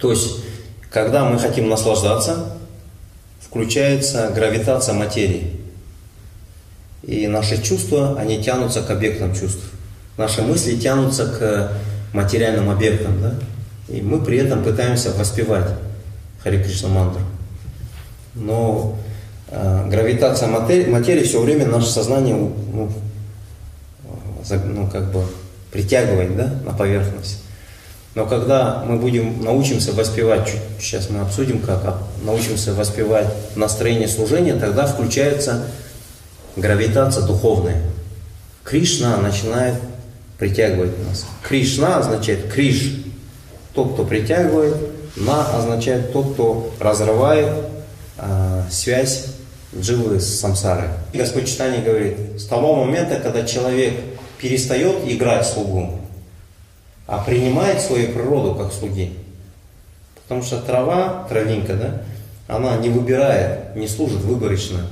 То есть, когда мы хотим наслаждаться, включается гравитация материи. И наши чувства, они тянутся к объектам чувств. Наши мысли тянутся к материальным объектам. Да? И мы при этом пытаемся воспевать Хари Кришна мантру. Но э, гравитация материи, материи все время наше сознание ну, ну, как бы притягивает да, на поверхность. Но когда мы будем, научимся воспевать, сейчас мы обсудим как, научимся воспевать настроение служения, тогда включается гравитация духовная. Кришна начинает притягивать нас. Кришна означает Криш, тот, кто притягивает, на означает тот, кто разрывает э, связь дживы с самсарой. Господь Читание говорит, с того момента, когда человек перестает играть слугу, а принимает свою природу как слуги. Потому что трава, травинка, да, она не выбирает, не служит выборочно.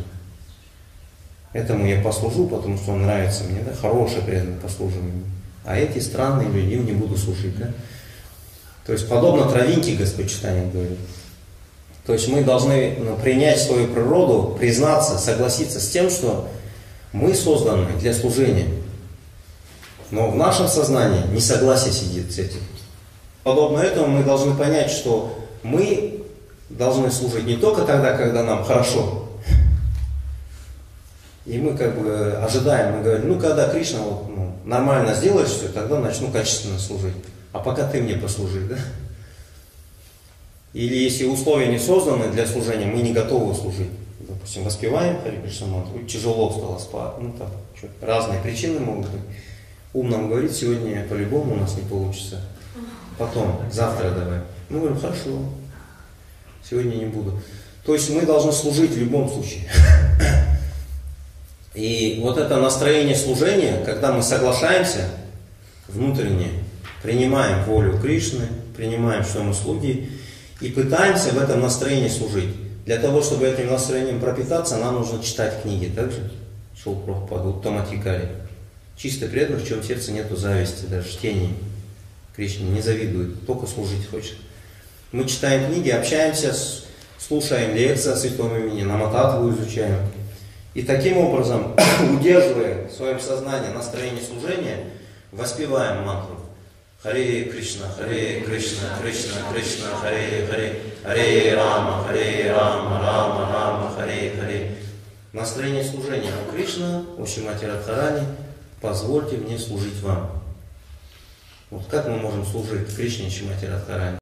Этому я послужу, потому что он нравится мне, да, хороший преданный послужу ему. А эти странные люди им не буду служить, да. То есть подобно травинке, Господь читание говорит. То есть мы должны ну, принять свою природу, признаться, согласиться с тем, что мы созданы для служения. Но в нашем сознании несогласие сидит с этим. Подобно этому мы должны понять, что мы должны служить не только тогда, когда нам хорошо. И мы как бы ожидаем, мы говорим, ну когда Кришна вот, ну, нормально сделаешь все, тогда начну качественно служить. А пока ты мне послужи, да? Или если условия не созданы для служения, мы не готовы служить. Допустим, воспеваем Хари Кришна тяжело стало спать, ну там, разные причины могут быть ум нам говорит, сегодня по-любому у нас не получится. Потом, завтра давай. Мы говорим, хорошо, сегодня не буду. То есть мы должны служить в любом случае. И вот это настроение служения, когда мы соглашаемся внутренне, принимаем волю Кришны, принимаем, что мы слуги, и пытаемся в этом настроении служить. Для того, чтобы этим настроением пропитаться, нам нужно читать книги. Также шел Прабхупада, Уттаматикари. Чисто преданных, в чем сердце нету зависти, даже чтения. Кришне не завидует, только служить хочет. Мы читаем книги, общаемся, слушаем лекции о святом имени, намататву изучаем. И таким образом, удерживая в своем сознании настроение служения, воспеваем мантру. Харе Кришна, Харе Кришна, Кришна, Кришна, Харе Харе, Харе Рама, Харе Рама, Рама, Рама, Харе Харе. Настроение служения Кришна, Ушимати Радхарани – позвольте мне служить вам. Вот как мы можем служить Кришне Чимати Радхарани?